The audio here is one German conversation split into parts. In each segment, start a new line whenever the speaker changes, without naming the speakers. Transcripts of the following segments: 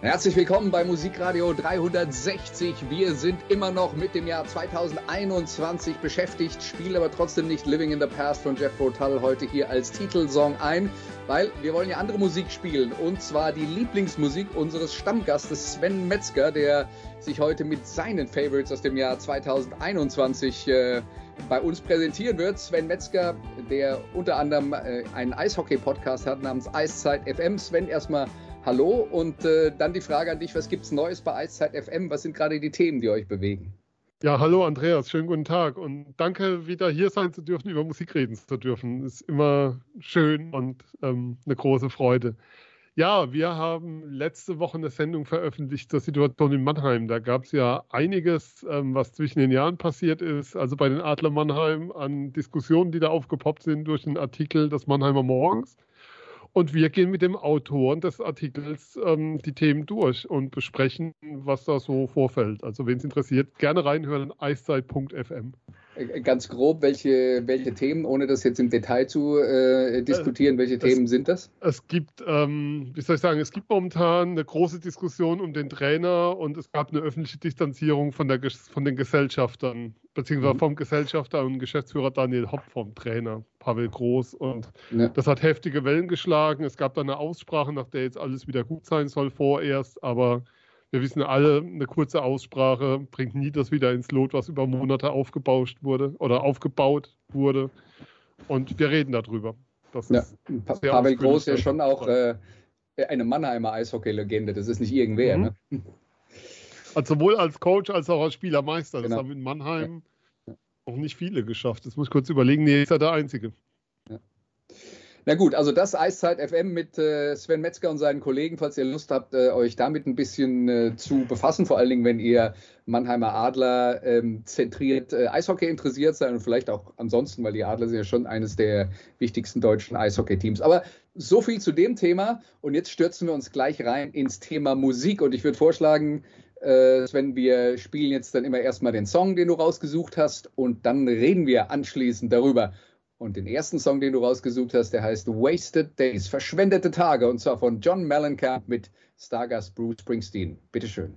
Herzlich willkommen bei Musikradio 360. Wir sind immer noch mit dem Jahr 2021 beschäftigt, spielen aber trotzdem nicht Living in the Past von Jeff Rotal heute hier als Titelsong ein, weil wir wollen ja andere Musik spielen und zwar die Lieblingsmusik unseres Stammgastes Sven Metzger, der sich heute mit seinen Favorites aus dem Jahr 2021 äh, bei uns präsentieren wird. Sven Metzger, der unter anderem äh, einen Eishockey-Podcast hat namens Eiszeit FM. Sven, erstmal Hallo und äh, dann die Frage an dich, was gibt es Neues bei Eiszeit FM? Was sind gerade die Themen, die euch bewegen?
Ja, hallo Andreas, schönen guten Tag und danke, wieder hier sein zu dürfen, über Musik reden zu dürfen. Ist immer schön und ähm, eine große Freude. Ja, wir haben letzte Woche eine Sendung veröffentlicht zur Situation in Mannheim. Da gab es ja einiges, ähm, was zwischen den Jahren passiert ist. Also bei den Adler Mannheim an Diskussionen, die da aufgepoppt sind durch den Artikel des Mannheimer Morgens. Und wir gehen mit dem Autoren des Artikels ähm, die Themen durch und besprechen, was da so vorfällt. Also, wen es interessiert, gerne reinhören, eiszeit.fm.
Äh, ganz grob, welche, welche Themen, ohne das jetzt im Detail zu äh, diskutieren, welche es, Themen sind das?
Es gibt, ähm, wie soll ich sagen, es gibt momentan eine große Diskussion um den Trainer und es gab eine öffentliche Distanzierung von, der, von den Gesellschaftern, beziehungsweise mhm. vom Gesellschafter und Geschäftsführer Daniel Hopp vom Trainer Pavel Groß. Und ja. das hat heftige Wellen geschlagen. Es gab dann eine Aussprache, nach der jetzt alles wieder gut sein soll vorerst, aber wir wissen alle, eine kurze Aussprache bringt nie das wieder ins Lot, was über Monate aufgebauscht wurde oder aufgebaut wurde. Und wir reden darüber.
Das ja, pa Pavel Groß ist ja schon auch äh, eine Mannheimer Eishockey-Legende. Das ist nicht irgendwer. Mhm. Ne?
Also sowohl als Coach als auch als Spielermeister. Genau. Das haben in Mannheim ja. noch nicht viele geschafft. Das muss ich kurz überlegen. Nee, ist er der Einzige.
Na gut, also das Eiszeit FM mit äh, Sven Metzger und seinen Kollegen, falls ihr Lust habt, äh, euch damit ein bisschen äh, zu befassen, vor allen Dingen, wenn ihr Mannheimer Adler ähm, zentriert äh, Eishockey interessiert seid und vielleicht auch ansonsten, weil die Adler sind ja schon eines der wichtigsten deutschen Eishockey-Teams. Aber so viel zu dem Thema und jetzt stürzen wir uns gleich rein ins Thema Musik und ich würde vorschlagen, äh, Sven, wir spielen jetzt dann immer erstmal den Song, den du rausgesucht hast und dann reden wir anschließend darüber, und den ersten Song, den du rausgesucht hast, der heißt Wasted Days, verschwendete Tage, und zwar von John Mellencamp mit Stargast Bruce Springsteen. Bitteschön.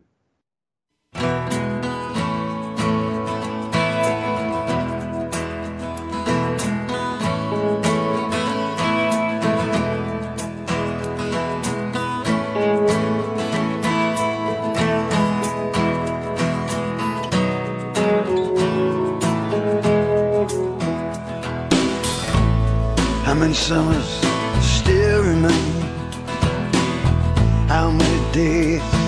Many summers still remain? How many days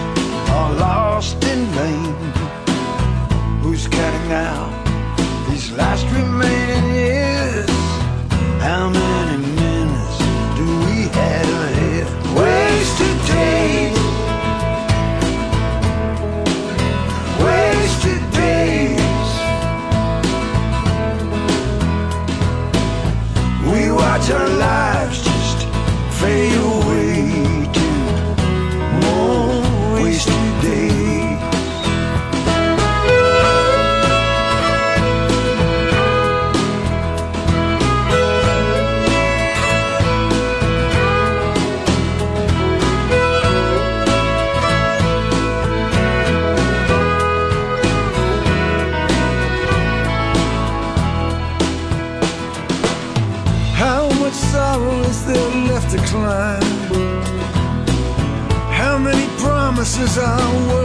someone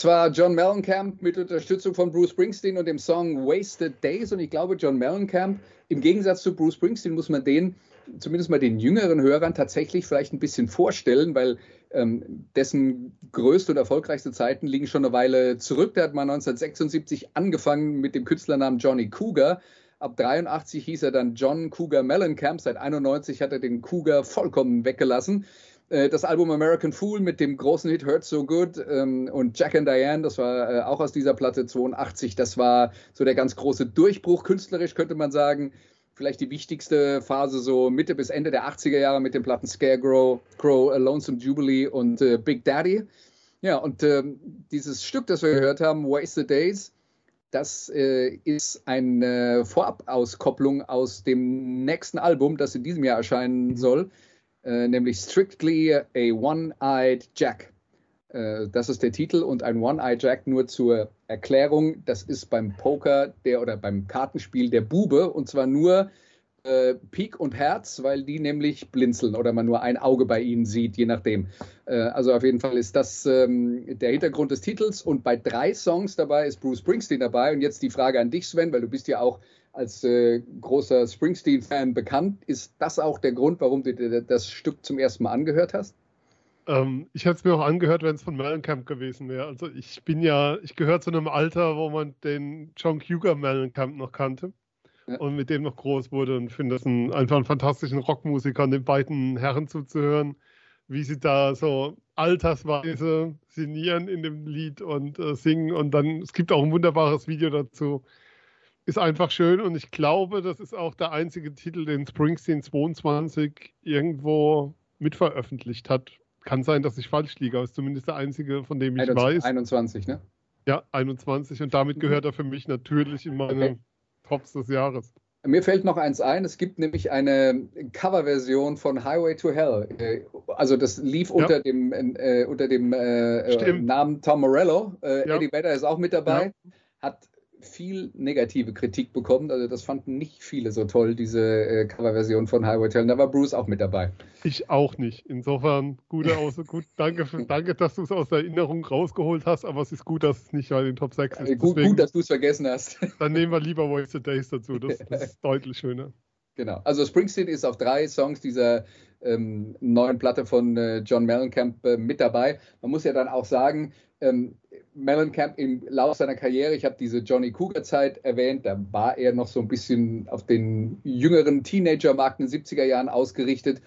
Das war John Mellencamp mit Unterstützung von Bruce Springsteen und dem Song Wasted Days. Und ich glaube, John Mellencamp, im Gegensatz zu Bruce Springsteen, muss man den, zumindest mal den jüngeren Hörern, tatsächlich vielleicht ein bisschen vorstellen, weil ähm, dessen größte und erfolgreichste Zeiten liegen schon eine Weile zurück. Der hat mal 1976 angefangen mit dem Künstlernamen Johnny Cougar. Ab 83 hieß er dann John Cougar Mellencamp. Seit 91 hat er den Cougar vollkommen weggelassen. Äh, Das Album American Fool mit dem großen Hit Hurt So Good ähm, und Jack and Diane, das war äh, auch aus dieser Platte 82. Das war so der ganz große Durchbruch, künstlerisch könnte man sagen. Vielleicht die wichtigste Phase so Mitte bis Ende der 80er Jahre mit den Platten Scarecrow, Crow, A Lonesome Jubilee und äh, Big Daddy. Ja, und ähm, dieses Stück, das wir gehört haben, Wasted Days, das äh, ist eine Vorabauskopplung aus dem nächsten Album, das in diesem Jahr erscheinen soll, äh, nämlich Strictly a One-Eyed Jack. Äh, das ist der Titel und ein One-Eyed Jack nur zur Erklärung. Das ist beim Poker der oder beim Kartenspiel der Bube und zwar nur äh, Pik und Herz, weil die nämlich blinzeln oder man nur ein Auge bei ihnen sieht, je nachdem. Äh, also auf jeden Fall ist das ähm, der Hintergrund des Titels und bei drei Songs dabei ist Bruce Springsteen dabei. Und jetzt die Frage an dich, Sven, weil du bist ja auch als äh, großer Springsteen-Fan bekannt. Ist das auch der Grund, warum du dir das Stück zum ersten Mal angehört hast?
Ähm, ich hätte es mir auch angehört, wenn es von Mellencamp gewesen wäre. Also ich bin ja, ich gehöre zu einem Alter, wo man den John Cougar Mellencamp noch kannte
Ja.
und mit dem noch groß wurde und finde das ein, einfach einen fantastischen Rockmusiker, den beiden Herren zuzuhören, wie sie da so altersweise sinnieren in dem Lied und äh, singen und dann, es gibt auch ein wunderbares Video dazu. Ist einfach schön und ich glaube, das ist auch der einzige Titel, den Springsteen 22 irgendwo mitveröffentlicht hat. Kann sein, dass ich falsch liege, aber ist zumindest der einzige, von dem ich
21,
weiß.
21, ne?
Ja, 21 und damit gehört er für mich natürlich in meine
Okay.
Tops des Jahres.
Mir fällt noch eins ein, es gibt nämlich eine Coverversion von Highway to Hell. Äh, Also das lief unter dem, äh, unter dem äh. Namen Tom Morello. Äh,
Ja.
Eddie Vedder ist auch mit dabei. Hat viel negative Kritik bekommen. Also das fanden nicht viele so toll, diese äh, Coverversion von Highway to Hell. Da war Bruce auch mit dabei.
Ich auch nicht. Insofern gute Aus gut, danke, für, danke, dass du es aus der Erinnerung rausgeholt hast, aber es ist gut, dass es nicht bei den Top 6 ist.
Äh, gut,
Deswegen,
gut, dass du es vergessen hast.
dann nehmen wir lieber Wasted Days dazu. Das, das ist deutlich schöner.
Genau. Also Springsteen ist auf drei Songs dieser ähm, neuen Platte von äh, John Mellencamp äh, mit dabei. Man muss ja dann auch sagen, ähm, Mellencamp im Lauf seiner Karriere, ich habe diese Johnny Cougar-Zeit erwähnt, da war er noch so ein bisschen auf den jüngeren Teenager-Markt in den 70er Jahren ausgerichtet.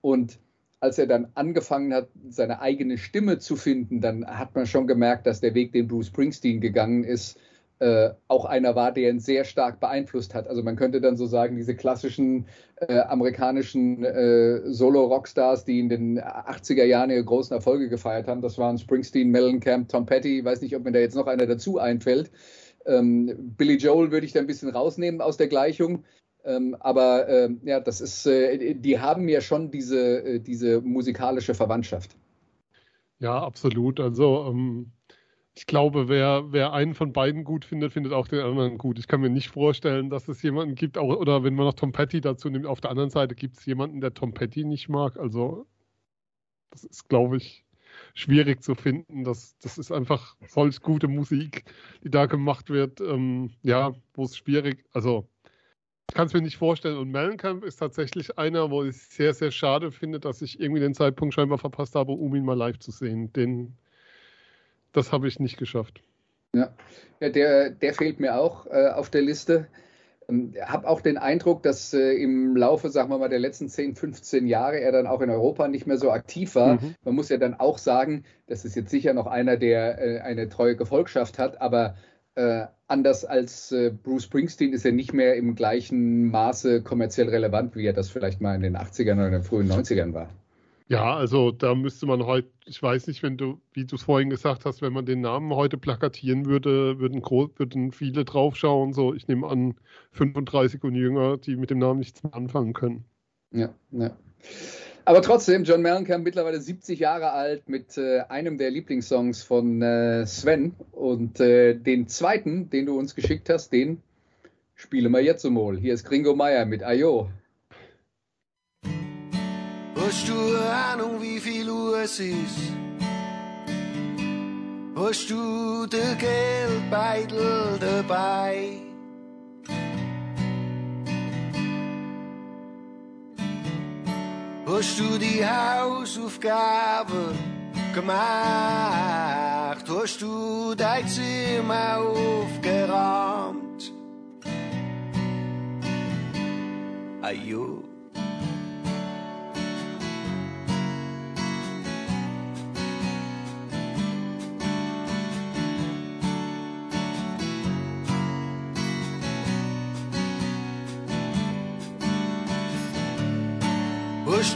Und als er dann angefangen hat, seine eigene Stimme zu finden, dann hat man schon gemerkt, dass der Weg, den Bruce Springsteen gegangen ist, äh, auch einer war, der ihn sehr stark beeinflusst hat. Also man könnte dann so sagen, diese klassischen äh, amerikanischen äh, Solo-Rockstars, die in den 80er Jahren ihre großen Erfolge gefeiert haben, das waren Springsteen, Mellencamp, Tom Petty, ich weiß nicht, ob mir da jetzt noch einer dazu einfällt. Ähm, Billy Joel würde ich da ein bisschen rausnehmen aus der Gleichung. Ähm, aber äh, ja, das ist, äh, die haben ja schon diese, äh, diese musikalische Verwandtschaft.
Ja, absolut. Also ähm, ich glaube, wer, wer einen von beiden gut findet, findet auch den anderen gut. Ich kann mir nicht vorstellen, dass es jemanden gibt, auch, oder wenn man noch Tom Petty dazu nimmt, auf der anderen Seite gibt es jemanden, der Tom Petty nicht mag. Also das ist, glaube ich, schwierig zu finden. Das, das ist einfach solch gute Musik, die da gemacht wird. Ähm, ja, wo es schwierig, also ich kann es mir nicht vorstellen. Und Mellencamp ist tatsächlich einer, wo ich sehr, sehr schade finde, dass ich irgendwie den Zeitpunkt scheinbar verpasst habe, um ihn mal live zu sehen. Den das habe ich nicht geschafft.
Ja, ja der, der fehlt mir auch äh, auf der Liste. Ähm, habe auch den Eindruck, dass äh, im Laufe, sagen wir mal, der letzten 10, 15 Jahre er dann auch in Europa nicht mehr so aktiv war. Mhm. Man muss ja dann auch sagen, das ist jetzt sicher noch einer, der äh, eine treue Gefolgschaft hat, aber äh, anders als äh, Bruce Springsteen ist er nicht mehr im gleichen Maße kommerziell relevant, wie er das vielleicht mal in den 80ern oder in den frühen 90ern war.
Ja, also da müsste man heute, ich weiß nicht, wenn du, wie du es vorhin gesagt hast, wenn man den Namen heute plakatieren würde, würden, würden viele draufschauen. So, ich nehme an, 35 und jünger, die mit dem Namen nichts mehr anfangen können.
Ja, ja. Aber trotzdem, John Mellencamp mittlerweile 70 Jahre alt mit äh, einem der Lieblingssongs von äh, Sven. Und äh, den zweiten, den du uns geschickt hast, den spielen wir jetzt mal. Hier ist Gringo Meyer mit Ayo.
Hast du Ahnung, wie viel Uhr es ist? Hast du den Geldbeutel dabei? Hast du die Hausaufgabe gemacht? Hast du dein Zimmer aufgeräumt? Ayo.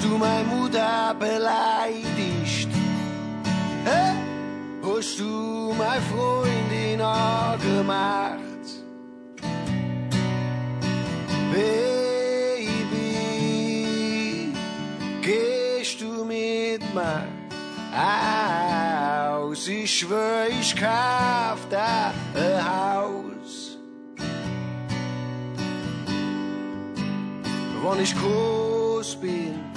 Du meine Mutter beleidigt? Hä? Hast du meine Freundin angemacht? Baby, gehst du mit mir aus? Ich schwör, ich kauf da ein Haus. Wann ich groß bin,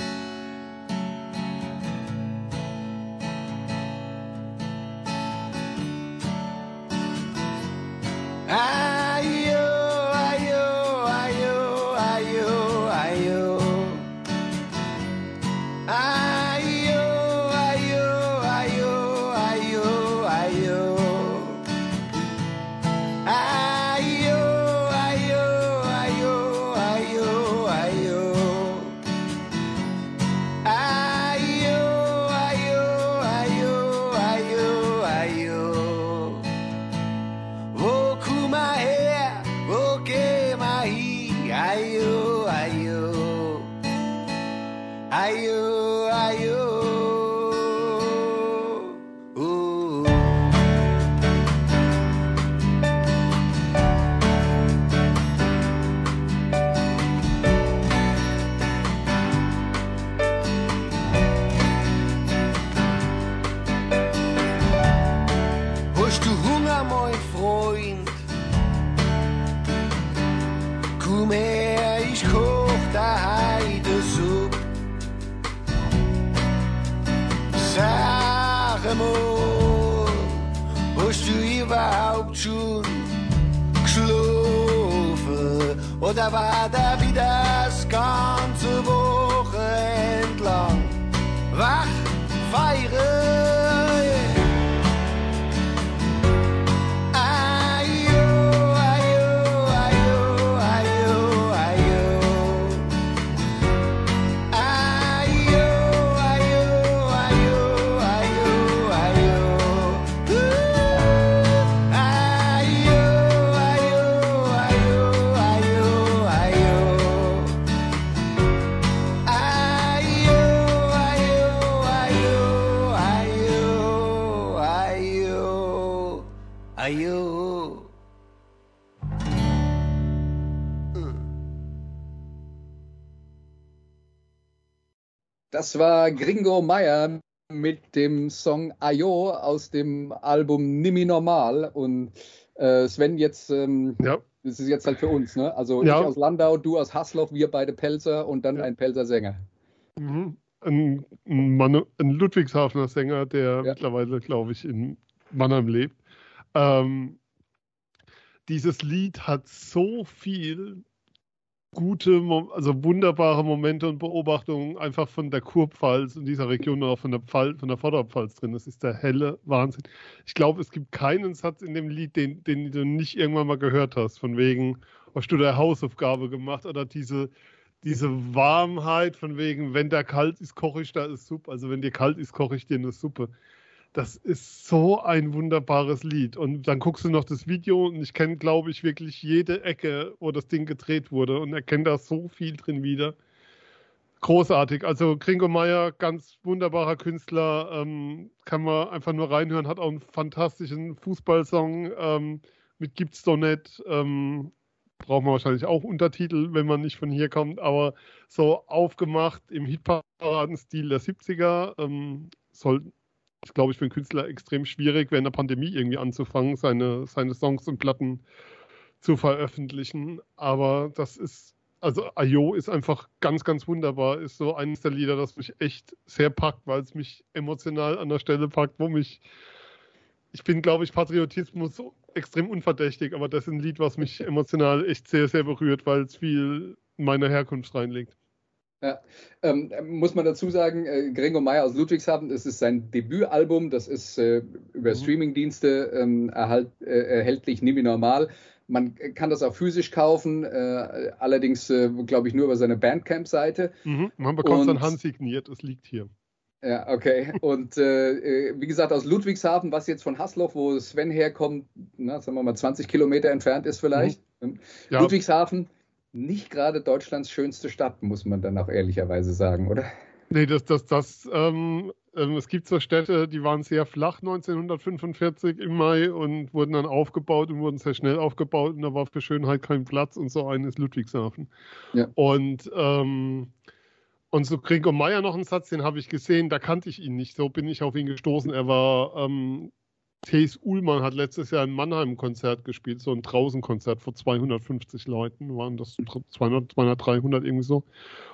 Das
war Gringo Meyer mit dem Song Ayo aus dem Album Nimi Normal. Und äh, Sven, jetzt, ähm, ja. das ist jetzt halt für uns, ne? Also ja. ich aus Landau, du aus Hasloch, wir beide Pelzer und dann ja. ein Pelzer Sänger.
Mhm. Ein, ein, ein Ludwigshafener Sänger, der mittlerweile, glaube ich, in Mannheim lebt. Ähm, dieses Lied hat so viel gute, also wunderbare Momente und Beobachtungen einfach von der Kurpfalz und dieser Region und auch von der, Pfalz, von der Vorderpfalz drin. Das ist der helle Wahnsinn. Ich glaube, es gibt keinen Satz in dem Lied, den, den du nicht irgendwann mal gehört hast, von wegen, hast du der Hausaufgabe gemacht oder diese, diese Warmheit von wegen, wenn der kalt ist, koche ich da ist Suppe. Also wenn dir kalt ist, koche ich dir eine Suppe. Das ist so ein wunderbares Lied. Und dann guckst du noch das Video und ich kenne, glaube ich, wirklich jede Ecke, wo das Ding gedreht wurde und erkenne da so viel drin wieder. Großartig. Also Gringo Meyer, ganz wunderbarer Künstler, ähm, kann man einfach nur reinhören, hat auch einen fantastischen Fußballsong ähm, mit Gibt's doch nicht. Ähm, braucht man wahrscheinlich auch Untertitel, wenn man nicht von hier kommt, aber so aufgemacht im Hitparadenstil der 70er. Ähm, ist, glaube ich, für einen Künstler extrem schwierig, während der Pandemie irgendwie anzufangen, seine, seine Songs und Platten zu veröffentlichen. Aber das ist, also Ayo ist einfach ganz, ganz wunderbar. Ist so eines der Lieder, das mich echt sehr packt, weil es mich emotional an der Stelle packt, wo mich, ich bin, glaube ich, Patriotismus extrem unverdächtig, aber das ist ein Lied, was mich emotional echt sehr, sehr berührt, weil es viel meiner Herkunft reinlegt.
Ja, ähm, muss man dazu sagen, äh, Gringo Meyer aus Ludwigshafen, das ist sein Debütalbum, das ist äh, über mhm. Streamingdienste ähm, erhalt, äh, erhältlich, nie wie normal. Man kann das auch physisch kaufen, äh, allerdings, äh, glaube ich, nur über seine Bandcamp-Seite.
Mhm, man bekommt es dann handsigniert, es liegt hier.
Ja, okay. Und äh, wie gesagt, aus Ludwigshafen, was jetzt von Hasloch, wo Sven herkommt, na, sagen wir mal 20 Kilometer entfernt ist vielleicht. Mhm. Ja. Ludwigshafen nicht gerade Deutschlands schönste Stadt, muss man dann auch ehrlicherweise sagen, oder?
Nee, das, das, das, ähm, ähm, es gibt so Städte, die waren sehr flach 1945 im Mai und wurden dann aufgebaut und wurden sehr schnell aufgebaut und da war für Schönheit kein Platz und so eines Ludwigshafen. Ja. Und, ähm, und so Gregor Meyer noch einen Satz, den habe ich gesehen, da kannte ich ihn nicht, so bin ich auf ihn gestoßen. Er war ähm, Thees Uhlmann hat letztes Jahr in Mannheim ein Konzert gespielt, so ein Draußenkonzert vor 250 Leuten, waren das 200, 200 300 irgendwie so.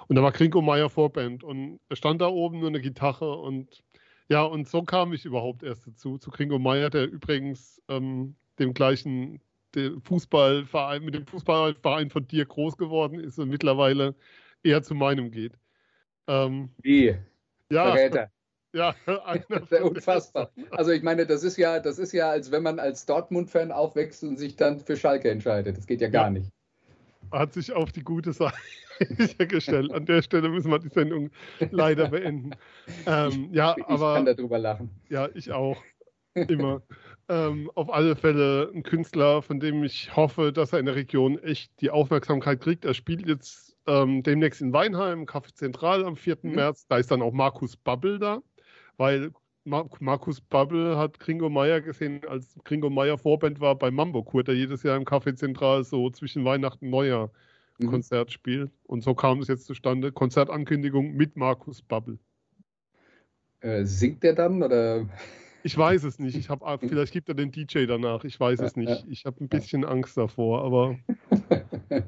Und da war Krinko Meier Vorband und er stand da oben nur eine Gitarre und ja, und so kam ich überhaupt erst dazu, zu Kringo Meier, der übrigens ähm, dem gleichen Fußballverein, mit dem Fußballverein von dir groß geworden ist und mittlerweile eher zu meinem geht.
Ähm, Wie?
Ja,
Verräter.
Ja,
unfassbar. Also ich meine, das ist ja, das ist ja, als wenn man als Dortmund-Fan aufwächst und sich dann für Schalke entscheidet. Das geht ja gar ja. nicht.
Hat sich auf die gute Seite gestellt. An der Stelle müssen wir die Sendung leider beenden. Ähm, ja,
ich
aber,
kann darüber lachen.
Ja, ich auch. Immer. ähm, auf alle Fälle ein Künstler, von dem ich hoffe, dass er in der Region echt die Aufmerksamkeit kriegt. Er spielt jetzt ähm, demnächst in Weinheim, Café Zentral am 4. Mhm. März. Da ist dann auch Markus Babbel da weil Markus Bubble hat Gringo Meyer gesehen, als Gringo Meyer Vorband war bei Mambo Kurt, der jedes Jahr im Café Zentral so zwischen Weihnachten und Neujahr mhm. Konzert spielt. Und so kam es jetzt zustande. Konzertankündigung mit Markus Bubble.
Äh, singt der dann oder?
Ich weiß es nicht. Ich hab, vielleicht gibt er den DJ danach. Ich weiß es nicht. Ich habe ein bisschen Angst davor, aber.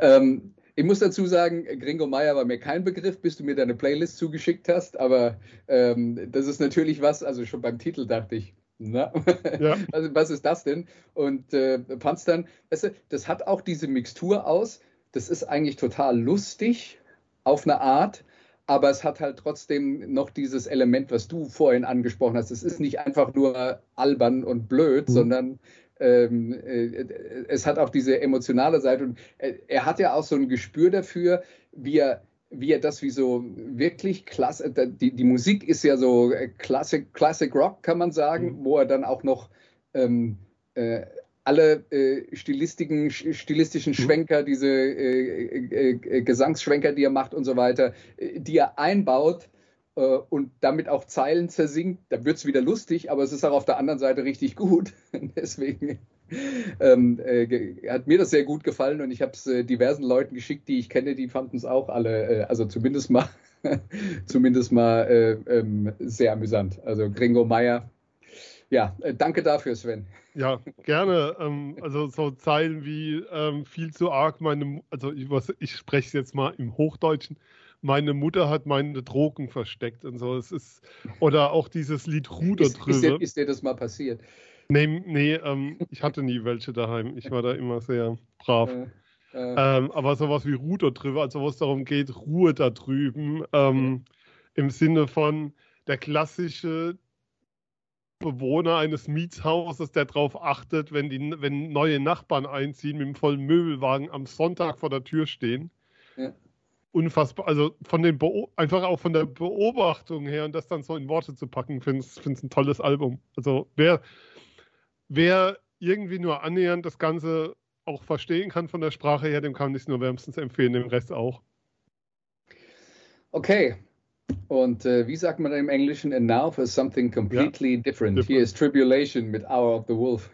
ähm, ich muss dazu sagen, Gringo Meyer war mir kein Begriff, bis du mir deine Playlist zugeschickt hast, aber ähm, das ist natürlich was, also schon beim Titel dachte ich, na, ja. also, was ist das denn? Und äh, dann, weißt du, das hat auch diese Mixtur aus, das ist eigentlich total lustig auf eine Art, aber es hat halt trotzdem noch dieses Element, was du vorhin angesprochen hast. Es ist nicht einfach nur albern und blöd, mhm. sondern ähm, äh, es hat auch diese emotionale Seite und er, äh, er, hat ja auch so ein Gespür dafür, wie er, wie er das wie so wirklich klasse, die, die Musik ist ja so Classic, Classic Rock, kann man sagen, mhm. wo er dann auch noch ähm, äh, alle äh, Stilistiken, stilistischen mhm. Schwenker, diese äh, äh, Gesangsschwenker, die er macht und so weiter, die er einbaut, äh, und damit auch Zeilen zersinkt, da wird es wieder lustig, aber es ist auch auf der anderen Seite richtig gut. Deswegen.
ähm, äh, hat mir das sehr gut gefallen und ich habe es äh, diversen Leuten geschickt, die ich kenne, die fanden es auch alle, äh, also zumindest mal, zumindest mal äh, ähm, sehr amüsant. Also Gringo Meier, ja, äh, danke dafür, Sven.
Ja, gerne. Ähm, also so Zeilen wie ähm, viel zu arg, meine, also ich, ich spreche es jetzt mal im Hochdeutschen, meine Mutter hat meine Drogen versteckt und so. Es ist, oder auch dieses Lied Ruder
ist, ist, dir, ist dir das mal passiert?
Nee, nee ähm, ich hatte nie welche daheim. Ich war da immer sehr brav. Äh, äh. Ähm, aber sowas wie Ruder drüber, also wo es darum geht, Ruhe da drüben, ähm, im Sinne von der klassische Bewohner eines Mietshauses, der darauf achtet, wenn, die, wenn neue Nachbarn einziehen, mit einem vollen Möbelwagen am Sonntag vor der Tür stehen. Ja. Unfassbar, also von den Beo einfach auch von der Beobachtung her und das dann so in Worte zu packen, finde ich es ein tolles Album. Also wer, wer irgendwie nur annähernd das Ganze auch verstehen kann von der Sprache her, dem kann ich es nur wärmstens empfehlen, dem Rest auch.
Okay, und äh, wie sagt man im Englischen? And now for something completely ja, different. different. Hier ist Tribulation mit Hour of the Wolf.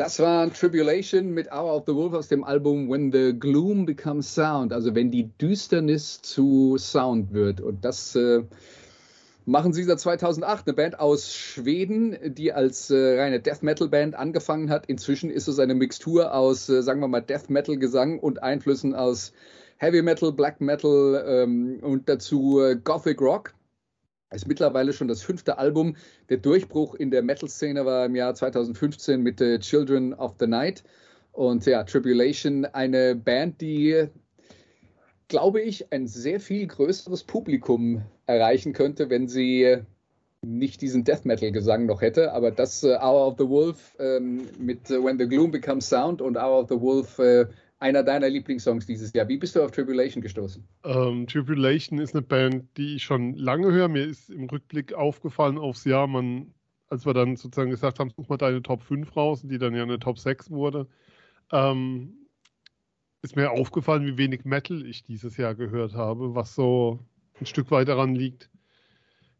Das war Tribulation mit Hour of the Wolf aus dem Album When the Gloom Becomes Sound, also wenn die Düsternis zu Sound wird. Und das äh, machen sie seit 2008, eine Band aus Schweden, die als äh, reine Death Metal Band angefangen hat. Inzwischen ist es eine Mixtur aus, äh, sagen wir mal, Death Metal Gesang und Einflüssen aus Heavy Metal, Black Metal ähm, und dazu äh, Gothic Rock ist mittlerweile schon das fünfte Album. Der Durchbruch in der Metal-Szene war im Jahr 2015 mit äh, Children of the Night. Und ja, Tribulation, eine Band, die, glaube ich, ein sehr viel größeres Publikum erreichen könnte, wenn sie nicht diesen Death Metal-Gesang noch hätte. Aber das äh, Hour of the Wolf ähm, mit äh, When the Gloom Becomes Sound und Hour of the Wolf äh, einer deiner Lieblingssongs dieses Jahr. Wie bist du auf Tribulation gestoßen?
Ähm, Tribulation ist eine Band, die ich schon lange höre. Mir ist im Rückblick aufgefallen aufs Jahr, man, als wir dann sozusagen gesagt haben, such mal deine Top 5 raus, die dann ja eine Top 6 wurde, ähm, ist mir aufgefallen, wie wenig Metal ich dieses Jahr gehört habe, was so ein Stück weit daran liegt.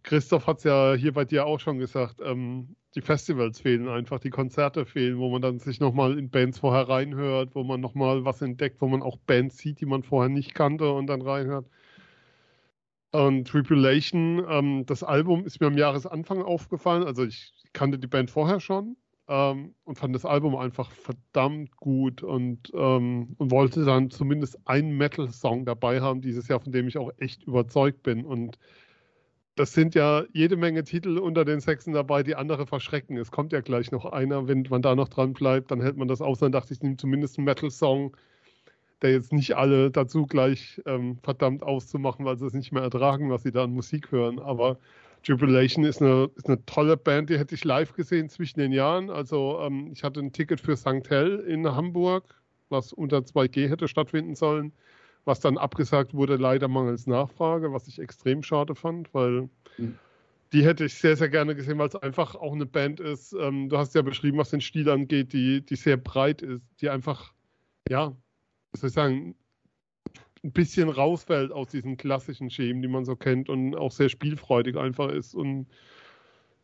Christoph hat es ja hier bei dir auch schon gesagt, ähm, die Festivals fehlen einfach, die Konzerte fehlen, wo man dann sich nochmal in Bands vorher reinhört, wo man nochmal was entdeckt, wo man auch Bands sieht, die man vorher nicht kannte und dann reinhört. Und Tribulation, ähm, das Album ist mir am Jahresanfang aufgefallen, also ich kannte die Band vorher schon ähm, und fand das Album einfach verdammt gut und, ähm, und wollte dann zumindest einen Metal-Song dabei haben dieses Jahr, von dem ich auch echt überzeugt bin und das sind ja jede Menge Titel unter den Sechsen dabei, die andere verschrecken. Es kommt ja gleich noch einer, wenn man da noch dran bleibt, dann hält man das aus. Dann dachte ich, nehme zumindest einen Metal-Song, der jetzt nicht alle dazu gleich ähm, verdammt auszumachen, weil sie es nicht mehr ertragen, was sie da an Musik hören. Aber Jubilation ist eine, ist eine tolle Band, die hätte ich live gesehen zwischen den Jahren. Also ähm, ich hatte ein Ticket für St. Hell in Hamburg, was unter 2G hätte stattfinden sollen was dann abgesagt wurde, leider mangels Nachfrage, was ich extrem schade fand, weil mhm. die hätte ich sehr, sehr gerne gesehen, weil es einfach auch eine Band ist. Ähm, du hast ja beschrieben, was den Stil angeht, die, die sehr breit ist, die einfach, ja, was soll ich sagen, ein bisschen rausfällt aus diesen klassischen Schemen, die man so kennt und auch sehr spielfreudig einfach ist und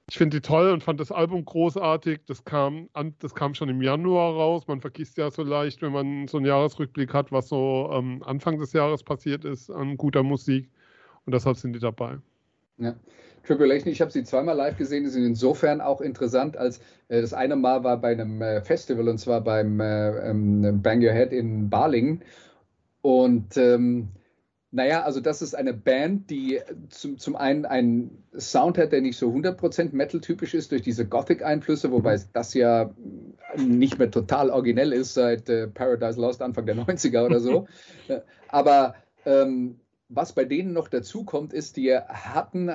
ich finde die toll und fand das Album großartig. Das kam, an, das kam schon im Januar raus. Man vergisst ja so leicht, wenn man so einen Jahresrückblick hat, was so ähm, Anfang des Jahres passiert ist an guter Musik. Und deshalb sind die dabei.
Ja. Tribulation, ich habe sie zweimal live gesehen, sind insofern auch interessant, als äh, das eine Mal war bei einem äh, Festival und zwar beim äh, ähm, Bang Your Head in Barlingen. Und ähm, naja, also das ist eine Band, die zum, zum einen einen Sound hat, der nicht so 100% Metal-typisch ist durch diese Gothic-Einflüsse, wobei das ja nicht mehr total originell ist seit äh, Paradise Lost Anfang der 90er oder so. Aber ähm, was bei denen noch dazu kommt, ist, die hatten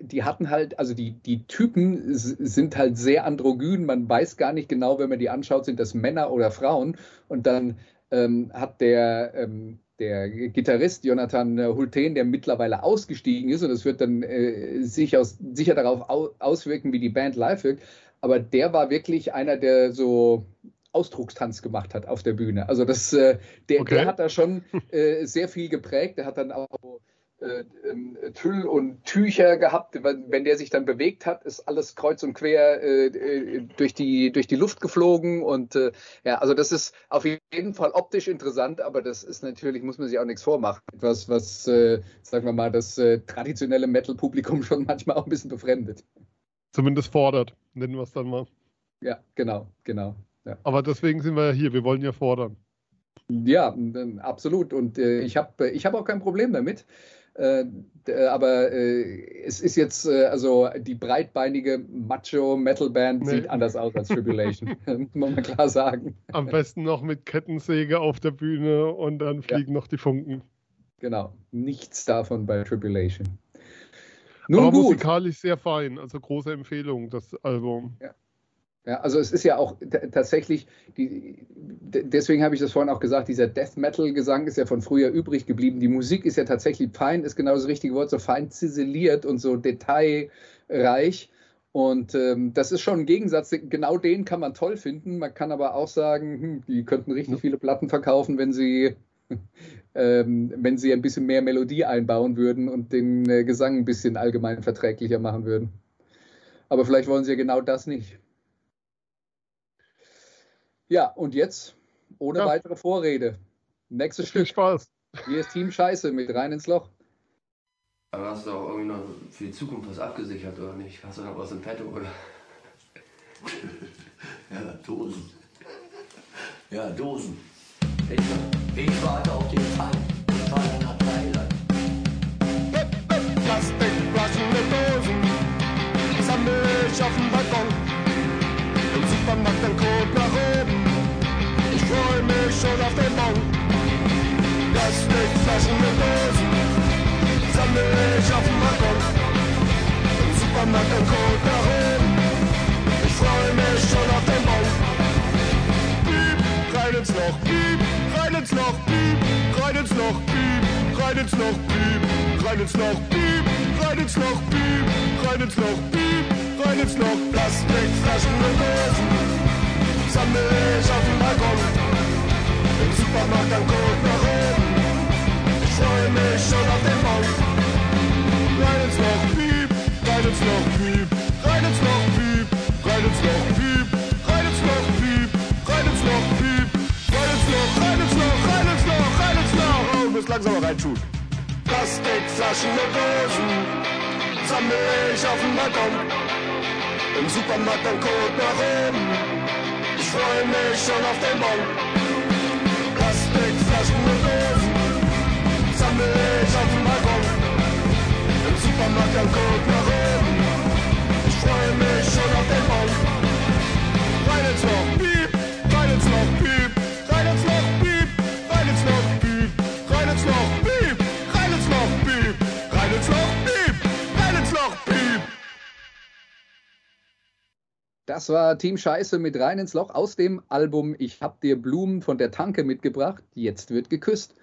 die hatten halt, also die, die Typen sind halt sehr androgyn. Man weiß gar nicht genau, wenn man die anschaut, sind das Männer oder Frauen. Und dann ähm, hat der, ähm, der Gitarrist Jonathan Hulten, der mittlerweile ausgestiegen ist, und es wird dann äh, sich aus, sicher darauf au auswirken, wie die Band live wirkt, aber der war wirklich einer, der so Ausdruckstanz gemacht hat auf der Bühne. Also das, äh, der, okay. der hat da schon äh, sehr viel geprägt. Der hat dann auch äh, Tüll und Tücher gehabt. Wenn der sich dann bewegt hat, ist alles kreuz und quer äh, äh, durch, die, durch die Luft geflogen. Und äh, ja, also das ist auf jeden Fall optisch interessant, aber das ist natürlich, muss man sich auch nichts vormachen. Etwas, was, äh, sagen wir mal, das äh, traditionelle Metal-Publikum schon manchmal auch ein bisschen befremdet.
Zumindest fordert, nennen wir es dann mal.
Ja, genau, genau. Ja.
Aber deswegen sind wir ja hier, wir wollen ja fordern.
Ja, absolut. Und ich habe ich hab auch kein Problem damit. Äh, aber äh, es ist jetzt, äh, also die breitbeinige Macho-Metal-Band nee. sieht anders aus als Tribulation, muss man klar sagen.
Am besten noch mit Kettensäge auf der Bühne und dann fliegen ja. noch die Funken.
Genau, nichts davon bei Tribulation.
Nun aber gut. musikalisch sehr fein, also große Empfehlung, das Album.
Ja. Ja, also es ist ja auch tatsächlich, die, deswegen habe ich das vorhin auch gesagt, dieser Death Metal-Gesang ist ja von früher übrig geblieben. Die Musik ist ja tatsächlich fein, ist genau das richtige Wort, so fein ziseliert und so detailreich. Und ähm, das ist schon ein Gegensatz, genau den kann man toll finden. Man kann aber auch sagen, hm, die könnten richtig viele Platten verkaufen, wenn sie, ähm, wenn sie ein bisschen mehr Melodie einbauen würden und den äh, Gesang ein bisschen allgemein verträglicher machen würden. Aber vielleicht wollen sie ja genau das nicht. Ja, und jetzt ohne
Ja.
weitere Vorrede. Nächstes
Viel
Stück.
Spaß.
Hier ist Team Scheiße mit rein ins Loch.
Aber hast du auch irgendwie noch für die Zukunft was abgesichert oder nicht? Hast du noch was im Petto oder?
Ja, Dosen. Ja, Dosen.
Mal?
Ich warte auf den Feind. Ich fahre nach Thailand.
Mit Dosen sammel ich auf dem Balkon. Im Supermarkt ein Code Plastikflaschen mit Dosen sammel ich auf dem Balkon. Im Supermarkt ein Code nach oben. Ich freu mich schon auf den Bon. Piep, rein ins Loch, piep, rein ins Loch, piep, rein ins Loch, piep, rein ins Loch, piep, rein ins Loch, piep, rein ins Loch, piep, rein ins Loch, piep, rein ins Loch, Plastikflaschen und Dosen, sammel ich auf dem Balkon, im Supermarkt ein Code nach oben, mich schon auf den Bon, rein ins Loch, piep, rein ins Loch, piep, rein ins Loch, piep, rein ins Loch, piep, rein ins Loch, piep, rein ins Loch, piep, rein ins Loch, rein ins Loch, rein ins Loch, rein ins Loch, oh, muss langsam mal reintun. Plastikflaschen und Dosen sammel ich auf dem Balkon. Im Supermarkt ein Code nach oben. Ich freue mich schon auf den Bon. Ich auf dem Balkon. Im Supermarkt ein Code nach oben. Ich freue mich schon auf den Bon. Rein ins Loch, piep, rein ins Loch, piep, rein ins Loch, piep, rein ins Loch, piep, rein ins Loch, piep, rein ins Loch, piep, rein ins Loch, piep, rein ins Loch, piep.
Das war Team Scheiße mit rein ins Loch aus dem Album Ich hab dir Blumen von der Tanke mitgebracht. Jetzt wird geküsst.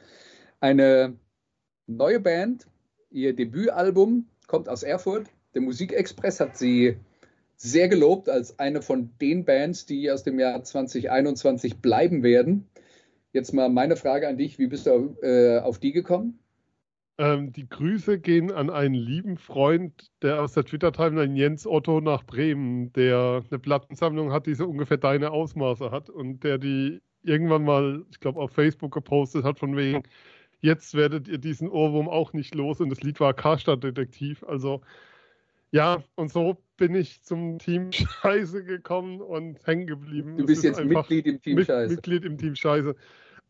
Eine neue Band, ihr Debütalbum kommt aus Erfurt. Der Musikexpress hat sie sehr gelobt als eine von den Bands, die aus dem Jahr 2021 bleiben werden. Jetzt mal meine Frage an dich: Wie bist du auf, äh, auf die gekommen?
Ähm, die Grüße gehen an einen lieben Freund, der aus der Twitter-Timeline Jens Otto nach Bremen, der eine Plattensammlung hat, die so ungefähr deine Ausmaße hat und der die irgendwann mal, ich glaube, auf Facebook gepostet hat, von wegen, jetzt werdet ihr diesen Ohrwurm auch nicht los und das Lied war Karstadt Detektiv. Also ja, und so bin ich zum Team Scheiße gekommen und hängen geblieben.
Du bist
ist
jetzt Mitglied im Team Scheiße.
Mitglied im Team Scheiße.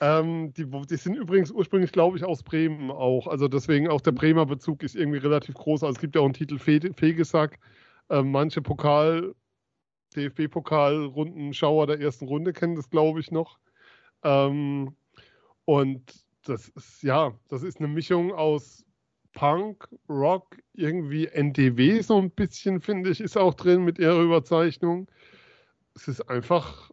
Ähm, die, die sind übrigens ursprünglich, glaube ich, aus Bremen auch. Also deswegen auch der Bremer Bezug ist irgendwie relativ groß. Also es gibt ja auch einen Titel Fe Fegesack. Ähm, manche Pokal, DFB-Pokalrunden, Schauer der ersten Runde kennen das, glaube ich, noch. Ähm, und das ist, ja, das ist eine Mischung aus Punk, Rock, irgendwie NDW so ein bisschen, finde ich, ist auch drin mit ihrer Überzeichnung. Es ist einfach,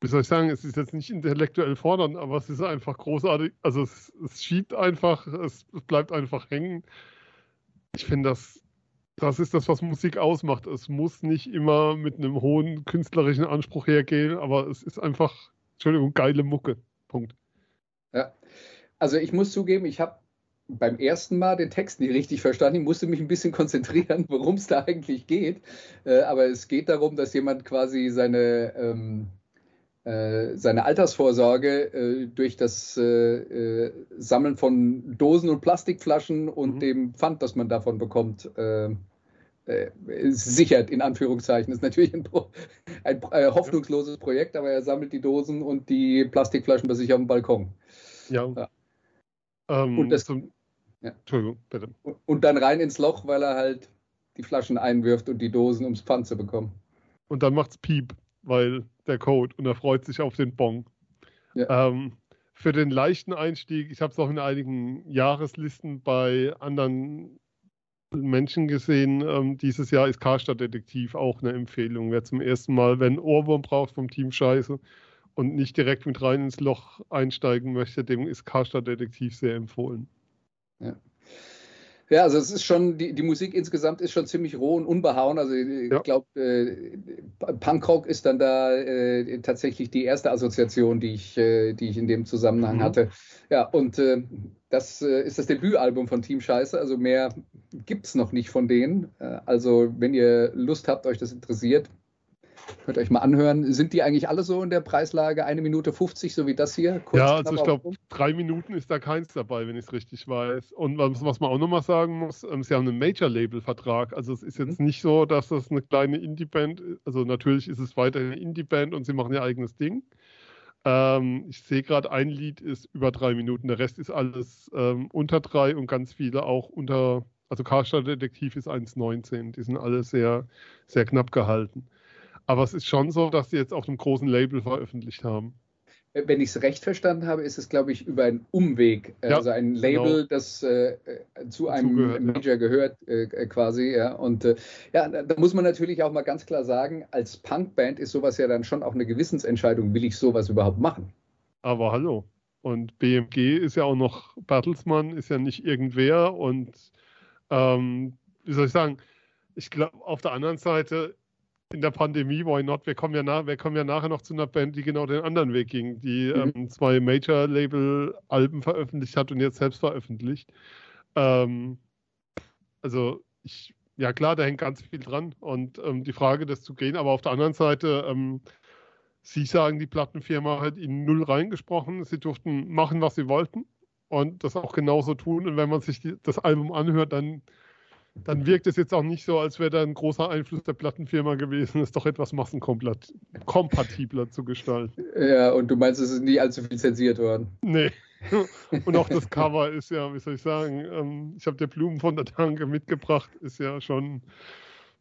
wie soll ich sagen, es ist jetzt nicht intellektuell fordernd, aber es ist einfach großartig. Also es, es schiebt einfach, es bleibt einfach hängen. Ich finde, das, das ist das, was Musik ausmacht. Es muss nicht immer mit einem hohen künstlerischen Anspruch hergehen, aber es ist einfach, Entschuldigung, geile Mucke. Punkt.
Ja. Also ich muss zugeben, ich habe beim ersten Mal den Text nicht richtig verstanden. Ich musste mich ein bisschen konzentrieren, worum es da eigentlich geht. Äh, aber es geht darum, dass jemand quasi seine, ähm, äh, seine Altersvorsorge äh, durch das äh, äh, Sammeln von Dosen und Plastikflaschen und
Mhm.
dem Pfand, das man davon bekommt, sichert, in Anführungszeichen. Das ist natürlich ein, ein hoffnungsloses Projekt, aber er sammelt die Dosen und die Plastikflaschen bei sich auf dem Balkon.
Ja.
Ja.
Ähm,
Und das-
zum,
ja.
Entschuldigung, bitte.
Und dann rein ins Loch, weil er halt die Flaschen einwirft und die Dosen, ums Pfand zu bekommen.
Und dann macht's Piep, weil der Code und er freut sich auf den Bon.
Ja.
Ähm, für den leichten Einstieg, ich habe es auch in einigen Jahreslisten bei anderen Menschen gesehen, ähm, dieses Jahr ist Karstadt Detektiv auch eine Empfehlung. Wer zum ersten Mal, wenn Ohrwurm braucht vom Team Scheiße und nicht direkt mit rein ins Loch einsteigen möchte, dem ist Karstadt Detektiv sehr empfohlen.
Ja, also es ist schon, die, die Musik insgesamt ist schon ziemlich roh und unbehauen. Also ich
Ja.
glaube, äh, Punkrock ist dann da äh, tatsächlich die erste Assoziation, die ich, äh, die ich in dem Zusammenhang
Mhm.
hatte. Ja, und äh, das äh, ist das Debütalbum von Team Scheiße. Also mehr gibt es noch nicht von denen. Äh, also wenn ihr Lust habt, euch das interessiert, Könnt ihr euch mal anhören. Sind die eigentlich alle so in der Preislage? Eine Minute 50, so wie das hier? Kurz,
ja, also ich glaube, drei Minuten ist da keins dabei, wenn ich es richtig weiß. Und was, was man auch nochmal sagen muss, ähm, sie haben einen Major-Label-Vertrag. Also es ist
Mhm.
jetzt nicht so, dass das eine kleine Indie-Band ist. Also natürlich ist es weiterhin eine Indie-Band und sie machen ihr eigenes Ding. Ähm, ich sehe gerade, ein Lied ist über drei Minuten, der Rest ist alles ähm, unter drei und ganz viele auch unter, also Karstadt Detektiv ist 1,19. Die sind alle sehr, sehr knapp gehalten. Aber es ist schon so, dass sie jetzt auf einem großen Label veröffentlicht haben.
Äh, Wenn ich es recht verstanden habe, ist es, glaube ich, über einen Umweg. äh,
Ja,
also ein Label,
genau.
das äh, äh, zu einem
Dazugehört, ja.
Major gehört, äh, quasi. Ja. Und äh, ja, da da muss man natürlich auch mal ganz klar sagen, als Punkband ist sowas ja dann schon auch eine Gewissensentscheidung. Will ich sowas überhaupt machen?
Aber hallo. Und BMG ist ja auch noch, Bertelsmann ist ja nicht irgendwer und ähm, wie soll ich sagen, ich glaube, auf der anderen Seite, in der Pandemie, why not? Wir kommen ja, nach, wir kommen ja nachher noch zu einer Band, die genau den anderen Weg ging, die
Mhm.
ähm, zwei Major-Label-Alben veröffentlicht hat und jetzt selbst veröffentlicht. Ähm, also ich, ja klar, da hängt ganz viel dran und ähm, die Frage, das zu gehen, aber auf der anderen Seite, ähm, Sie sagen, die Plattenfirma hat ihnen null reingesprochen. Sie durften machen, was sie wollten und das auch genauso tun. Und wenn man sich die, das Album anhört, dann, dann wirkt es jetzt auch nicht so, als wäre da ein großer Einfluss der Plattenfirma gewesen, es doch etwas massenkompatibler zu gestalten.
Ja, und du meinst, es ist nie allzu viel zensiert worden.
Nee. Und auch das Cover ist ja, wie soll ich sagen, ähm, ich habe dir Blumen von der Tanke mitgebracht, ist ja schon,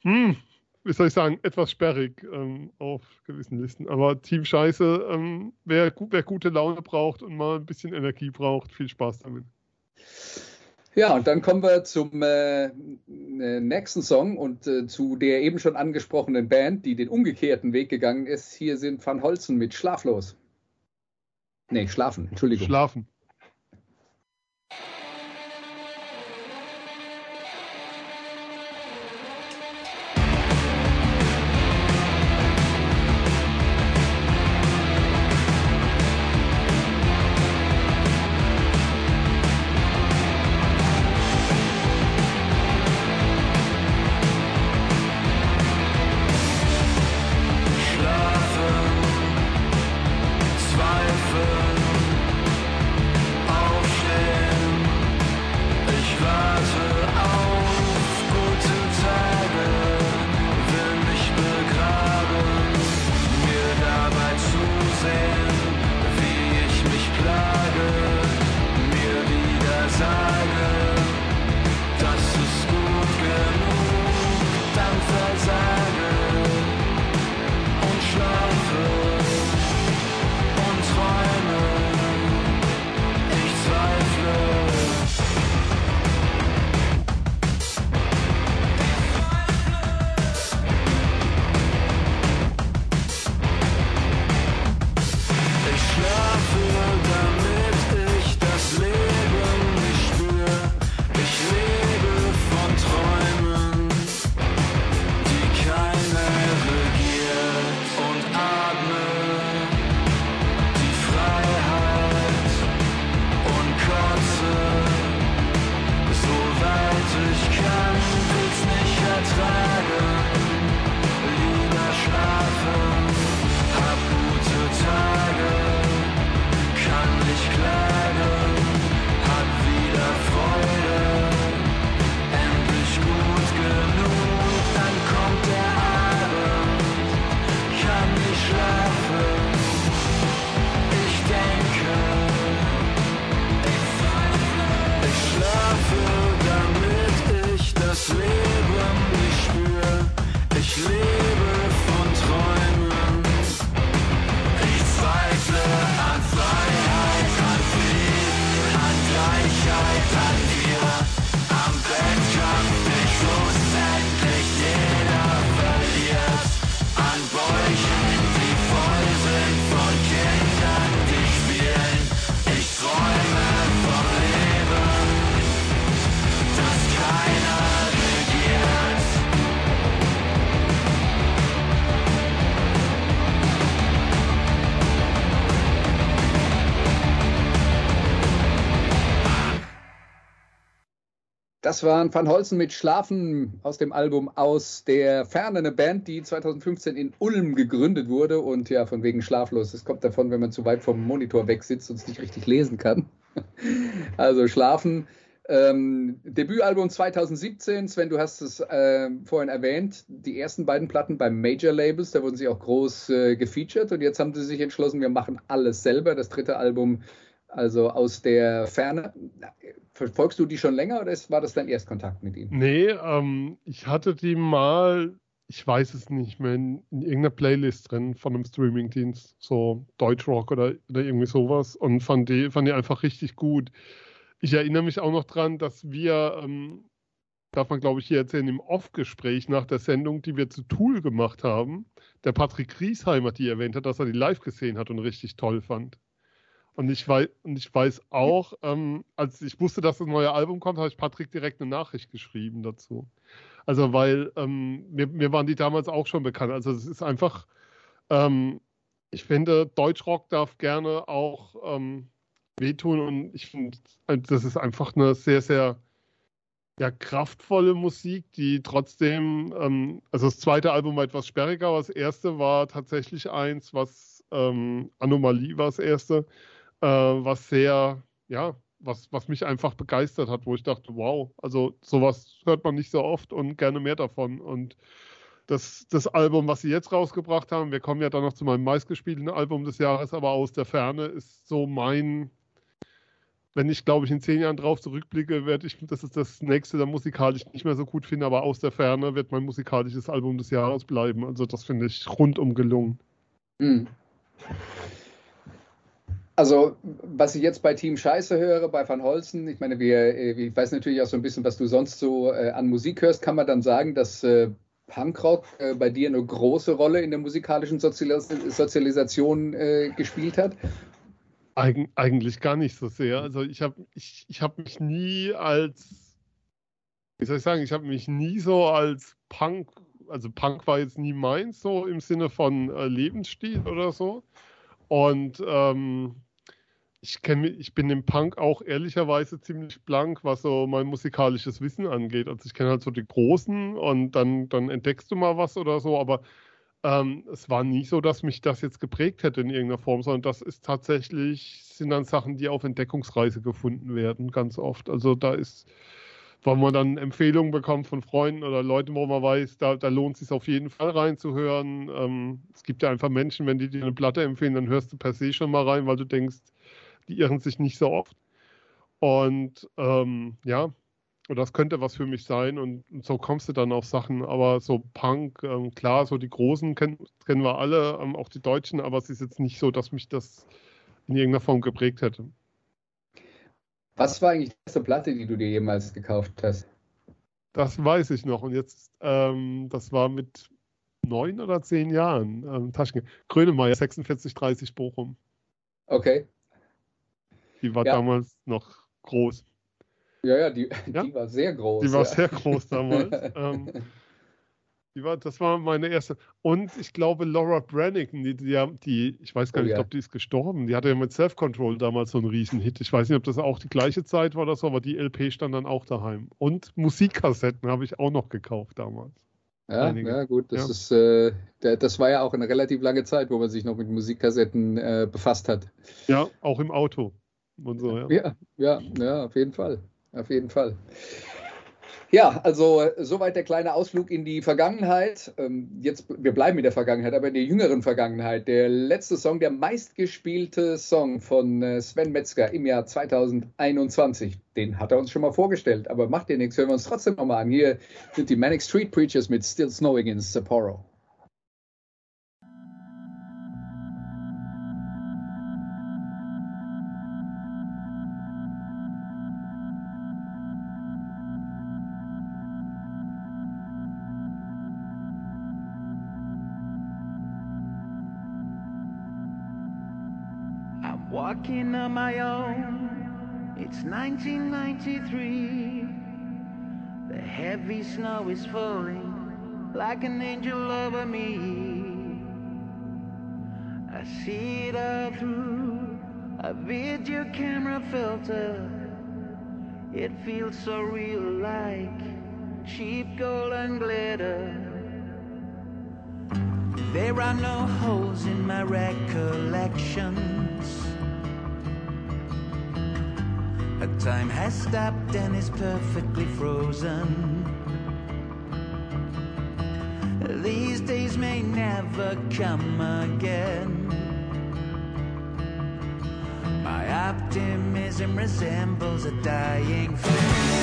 hm, wie soll ich sagen, etwas sperrig ähm, auf gewissen Listen. Aber Team Scheiße, ähm, wer, wer gute Laune braucht und mal ein bisschen Energie braucht, viel Spaß damit.
Ja, und dann kommen wir zum äh, äh, nächsten Song und äh, zu der eben schon angesprochenen Band, die den umgekehrten Weg gegangen ist. Hier sind Van Holzen mit Schlaflos. Nee, Schlafen, Entschuldigung.
Schlafen.
Das waren Van Holzen mit Schlafen aus dem Album Aus der Ferne, eine Band, die 2015 in Ulm gegründet wurde und ja, von wegen schlaflos. Das kommt davon, wenn man zu weit vom Monitor weg sitzt und es nicht richtig lesen kann. Also Schlafen. Ähm, Debütalbum 2017, Sven, du hast es äh, vorhin erwähnt, die ersten beiden Platten beim Major Labels, da wurden sie auch groß äh, gefeatured und jetzt haben sie sich entschlossen, wir machen alles selber. Das dritte Album, also aus der Ferne. Verfolgst du die schon länger oder war das dein Erstkontakt mit ihnen?
Nee, ähm, ich hatte die mal, ich weiß es nicht mehr, in, in irgendeiner Playlist drin von einem Streamingdienst, so Deutschrock oder, oder irgendwie sowas und fand die, fand die einfach richtig gut. Ich erinnere mich auch noch dran, dass wir, ähm, darf man glaube ich hier erzählen, im Off-Gespräch nach der Sendung, die wir zu Tool gemacht haben, der Patrick Griesheimer die erwähnt hat, dass er die live gesehen hat und richtig toll fand. Und ich weiß, und ich weiß auch, ähm, als ich wusste, dass das neue Album kommt, habe ich Patrick direkt eine Nachricht geschrieben dazu. Also, weil ähm, mir, mir waren die damals auch schon bekannt. Also, es ist einfach, ähm, ich finde, Deutschrock darf gerne auch ähm, wehtun und ich finde, das ist einfach eine sehr, sehr ja, kraftvolle Musik, die trotzdem, ähm, also das zweite Album war etwas sperriger, aber das erste war tatsächlich eins, was ähm, Anomalie war das erste, äh, was sehr, ja, was, was mich einfach begeistert hat, wo ich dachte, wow, also sowas hört man nicht so oft und gerne mehr davon. Und das, das Album, was sie jetzt rausgebracht haben, wir kommen ja dann noch zu meinem meistgespielten Album des Jahres, aber aus der Ferne ist so mein, wenn ich, glaube ich, in zehn Jahren drauf zurückblicke, werde ich, das ist das nächste, dann musikalisch nicht mehr so gut finde, aber aus der Ferne wird mein musikalisches Album des Jahres bleiben. Also das finde ich rundum gelungen.
Mhm. Also, was ich jetzt bei Team Scheiße höre, bei Van Holzen, ich meine, wir, ich weiß natürlich auch so ein bisschen, was du sonst so äh, an Musik hörst, kann man dann sagen, dass äh, Punkrock äh, bei dir eine große Rolle in der musikalischen Sozialis Sozialisation äh, gespielt hat?
Eig eigentlich gar nicht so sehr. Also ich habe ich, ich hab mich nie als, wie soll ich sagen, ich habe mich nie so als Punk, also Punk war jetzt nie meins, so im Sinne von äh, Lebensstil oder so. Und ähm, ich, kenn, ich bin im Punk auch ehrlicherweise ziemlich blank, was so mein musikalisches Wissen angeht. Also ich kenne halt so die Großen und dann, dann entdeckst du mal was oder so, aber ähm, es war nie so, dass mich das jetzt geprägt hätte in irgendeiner Form, sondern das ist tatsächlich, sind dann Sachen, die auf Entdeckungsreise gefunden werden, ganz oft. Also da ist, weil man dann Empfehlungen bekommt von Freunden oder Leuten, wo man weiß, da, da lohnt es sich auf jeden Fall reinzuhören. Ähm, es gibt ja einfach Menschen, wenn die dir eine Platte empfehlen, dann hörst du per se schon mal rein, weil du denkst, die irren sich nicht so oft. Und ähm, ja, und das könnte was für mich sein und, und, so kommst du dann auf Sachen. Aber so Punk, ähm, klar, so die Großen kenn, kennen wir alle, ähm, auch die Deutschen, aber es ist jetzt nicht so, dass mich das in irgendeiner Form geprägt hätte.
Was war eigentlich die erste Platte, die du dir jemals gekauft hast?
Das weiß ich noch. Und jetzt, ähm, das war mit neun oder zehn Jahren. Ähm, Taschen. Grönemeyer, 4630 Bochum.
Okay.
Die war ja. damals noch groß.
Ja, ja, die, ja? die war sehr groß.
Die war
ja.
sehr groß damals. ähm, die war, das war meine erste. Und ich glaube, Laura Brannigan, die, die, die ich weiß gar oh, nicht, ja. ob die ist gestorben. Die hatte ja mit Self-Control damals so einen Riesenhit. Ich weiß nicht, ob das auch die gleiche Zeit war oder so, aber die LP stand dann auch daheim. Und Musikkassetten habe ich auch noch gekauft damals.
Ja, ja, gut, das ist, äh, das war ja auch eine relativ lange Zeit, wo man sich noch mit Musikkassetten äh, befasst hat.
Ja, auch im Auto und so, ja.
Ja, ja, ja auf jeden Fall auf jeden Fall. Ja, also soweit der kleine Ausflug in die Vergangenheit. Ähm, jetzt, wir bleiben in der Vergangenheit, aber in der jüngeren Vergangenheit. Der letzte Song, der meistgespielte Song von äh, Sven Metzger im Jahr 2021. Den hat er uns schon mal vorgestellt, aber macht dir nichts, hören wir uns trotzdem nochmal an. Hier sind die Manic Street Preachers mit Still Snowing in Sapporo.
My own. It's 1993. The heavy snow is falling like an angel over me. I see it all through a video camera filter. It feels so real like cheap gold and glitter. There are no holes in my recollections. A time has stopped and is perfectly frozen. These days may never come again. My optimism resembles a dying flame.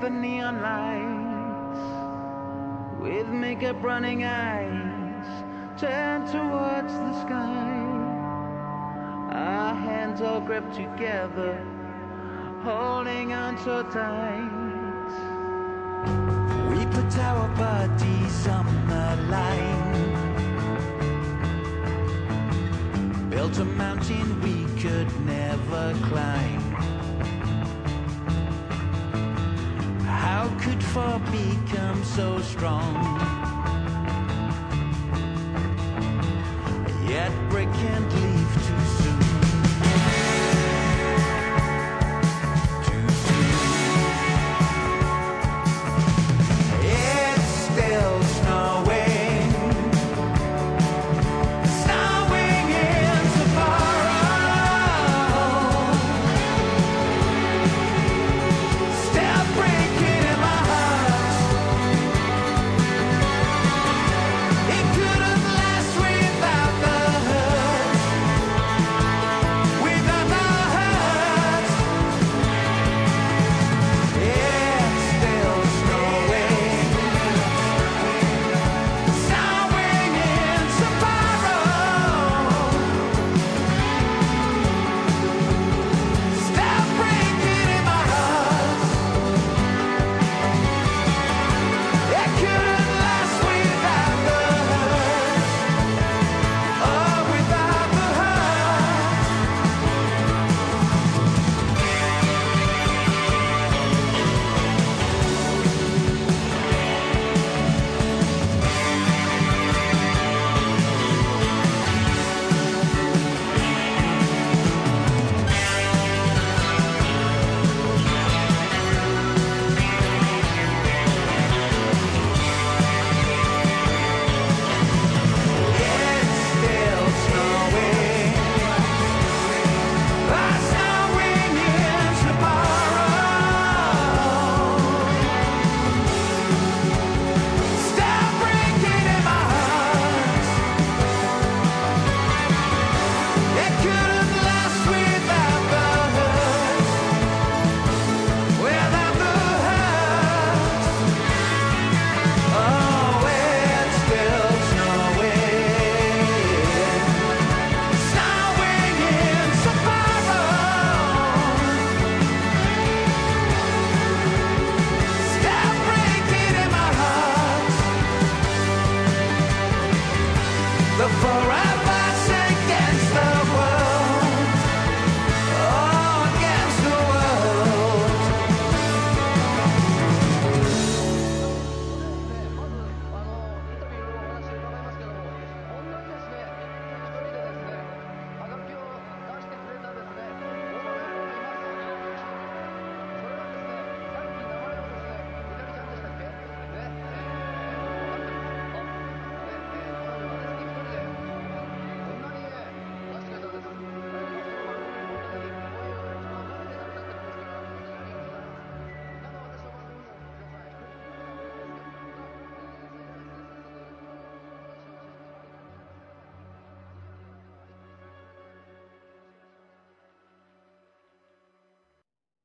The neon lights. With makeup running eyes, turned towards the sky. Our hands all gripped together, holding on so tight. We put our bodies on the line. Built a mountain we could never climb. How could four become so strong? Yet break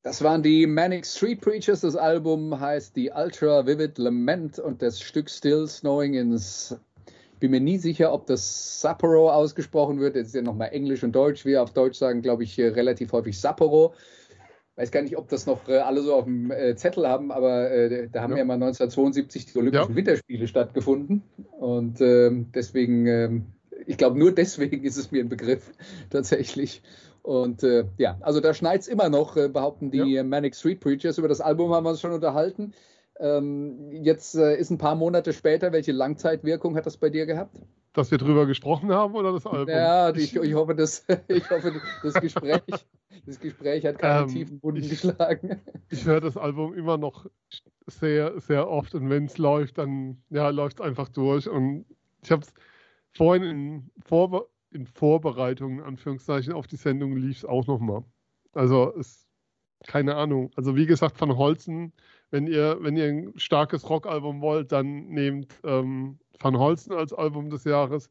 Das waren die Manic Street Preachers. Das Album heißt The Ultra Vivid Lament und das Stück Still Snowing in. S- Bin mir nie sicher, ob das Sapporo ausgesprochen wird. Jetzt ist ja nochmal Englisch und Deutsch. Wir auf Deutsch sagen, glaube ich, relativ häufig Sapporo. Weiß gar nicht, ob das noch äh, alle so auf dem äh, Zettel haben, aber äh, da haben ja.
Ja.
mal 1972 die Olympischen
Ja.
Winterspiele stattgefunden. Und ähm, deswegen, ähm, ich glaube, nur deswegen ist es mir ein Begriff tatsächlich. Und äh, ja, also da schneit es immer noch, äh, behaupten die äh, Manic Street Preachers. Über das Album haben wir uns schon unterhalten. Ähm, jetzt äh, ist ein paar Monate später. Welche Langzeitwirkung hat das bei dir gehabt?
Dass wir drüber gesprochen haben oder das Album?
Ja, ich, ich hoffe, das, ich hoffe, das Gespräch, das Gespräch hat keine
Ähm,
tiefen Wunden
ich-
geschlagen.
Ich höre das Album immer noch sehr, sehr oft und wenn es läuft, dann ja, läuft es einfach durch. Und ich habe es vorhin in, Vorbe in Vorbereitung, in Anführungszeichen, auf die Sendung lief es auch nochmal. Also es, keine Ahnung. Also wie gesagt, Van Holzen, wenn ihr, wenn ihr ein starkes Rockalbum wollt, dann nehmt ähm, Van Holzen als Album des Jahres.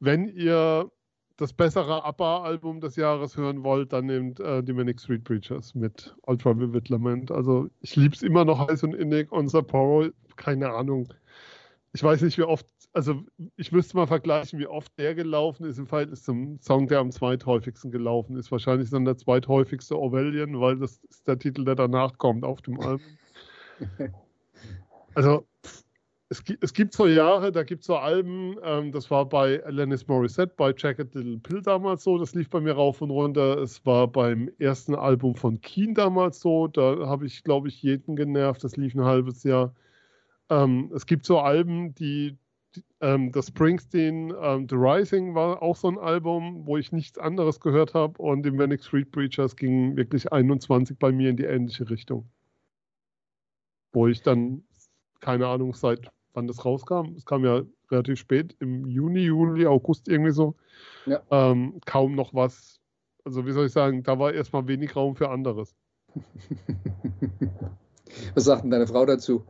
Wenn ihr das bessere ABBA-Album des Jahres hören wollt, dann nehmt äh, die Manic Street Preachers mit Ultra Vivid Lament. Also ich liebe es immer noch heiß und innig und Sapporo, keine Ahnung. Ich weiß nicht, wie oft, also ich müsste mal vergleichen, wie oft der gelaufen ist im Verhältnis zum Song, der am zweithäufigsten gelaufen ist. Wahrscheinlich ist dann der zweithäufigste Orwellian, weil das ist der Titel, der danach kommt auf dem Album. Also es, es gibt so Jahre, da gibt es so Alben, ähm, das war bei Alanis Morissette, bei Jacket Little Pill damals so, das lief bei mir rauf und runter. Es war beim ersten Album von Keen damals so, da habe ich, glaube ich, jeden genervt, das lief ein halbes Jahr. Ähm, es gibt so Alben, die ähm, das Springsteen, ähm, The Rising war auch so ein Album, wo ich nichts anderes gehört habe und die Manic Street Preachers ging wirklich 21 bei mir in die ähnliche Richtung. Wo ich dann, keine Ahnung, seit wann das rauskam, es kam ja relativ spät, im Juni, Juli, August irgendwie so,
Ja.
ähm, kaum noch was, also wie soll ich sagen, da war erstmal wenig Raum für anderes.
Was sagt denn deine Frau dazu?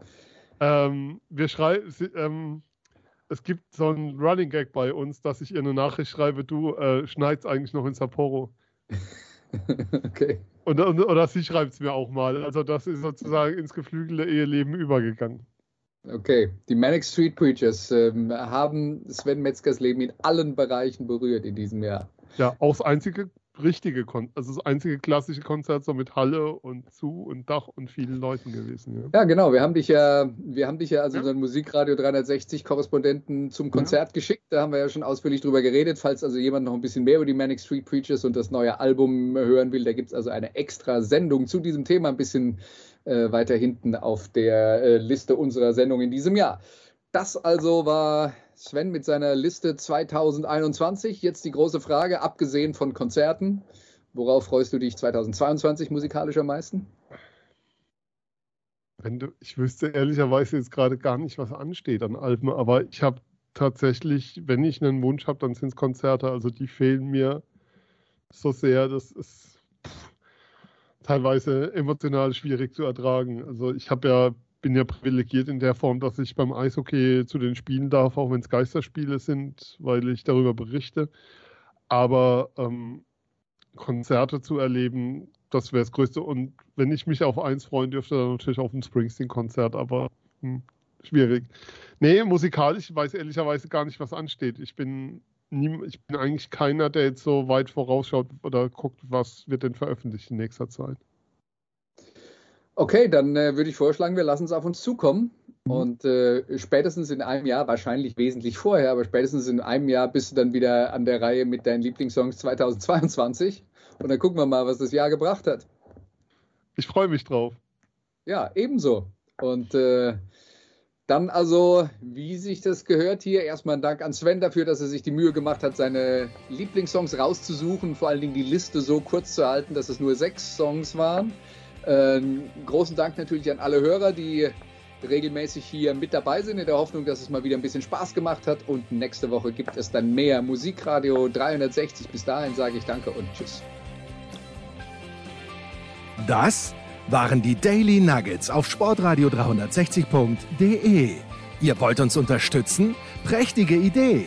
Ähm, wir schreiben, ähm, es gibt so einen Running Gag bei uns, dass ich ihr eine Nachricht schreibe, du äh, schneid's eigentlich noch in Sapporo.
okay.
Und, und, oder sie schreibt es mir auch mal. Also das ist sozusagen ins geflügelte Eheleben übergegangen.
Okay, die Manic Street Preachers ähm, haben Sven Metzgers Leben in allen Bereichen berührt in diesem Jahr.
Ja, auch das einzige richtige Konzert, also das einzige klassische Konzert so mit Halle und Zu und Dach und vielen Leuten gewesen. Ja.
Ja, genau. Wir haben dich ja, wir haben dich ja als
Ja.
unseren Musikradio 360 Korrespondenten zum Konzert geschickt. Da haben wir ja schon ausführlich drüber geredet. Falls also jemand noch ein bisschen mehr über die Manic Street Preachers und das neue Album hören will, da gibt es also eine extra Sendung zu diesem Thema, ein bisschen äh, weiter hinten auf der äh, Liste unserer Sendung in diesem Jahr. Das also war Sven mit seiner Liste 2021. Jetzt die große Frage, abgesehen von Konzerten, worauf freust du dich 2022 musikalisch am meisten?
Wenn du, ich wüsste ehrlicherweise jetzt gerade gar nicht, was ansteht an Alben, aber ich habe tatsächlich, wenn ich einen Wunsch habe, dann sind es Konzerte. Also die fehlen mir so sehr, das ist pff, teilweise emotional schwierig zu ertragen. Also ich habe ja, bin ja privilegiert in der Form, dass ich beim Eishockey zu den Spielen darf, auch wenn es Geisterspiele sind, weil ich darüber berichte. Aber ähm, Konzerte zu erleben, das wäre das Größte. Und wenn ich mich auf eins freuen dürfte, dann natürlich auf ein Springsteen-Konzert, aber hm, schwierig. Nee, musikalisch weiß ehrlicherweise gar nicht, was ansteht. Ich bin, nie, ich bin eigentlich keiner, der jetzt so weit vorausschaut oder guckt, was wird denn veröffentlicht in nächster Zeit.
Okay, dann äh, würde ich vorschlagen, wir lassen es auf uns zukommen.
Mhm.
Und äh, spätestens in einem Jahr, wahrscheinlich wesentlich vorher, aber spätestens in einem Jahr bist du dann wieder an der Reihe mit deinen Lieblingssongs 2022. Und dann gucken wir mal, was das Jahr gebracht hat.
Ich freue mich drauf.
Ja, ebenso. Und äh, dann also, wie sich das gehört hier, erstmal ein Dank an Sven dafür, dass er sich die Mühe gemacht hat, seine Lieblingssongs rauszusuchen, vor allen Dingen die Liste so kurz zu halten, dass es nur sechs Songs waren. Ähm, großen Dank natürlich an alle Hörer, die regelmäßig hier mit dabei sind, in der Hoffnung, dass es mal wieder ein bisschen Spaß gemacht hat. Und nächste Woche gibt es dann mehr Musikradio 360. Bis dahin sage ich danke und tschüss.
Das waren die Daily Nuggets auf Sportradio 360.de. Ihr wollt uns unterstützen? Prächtige Idee!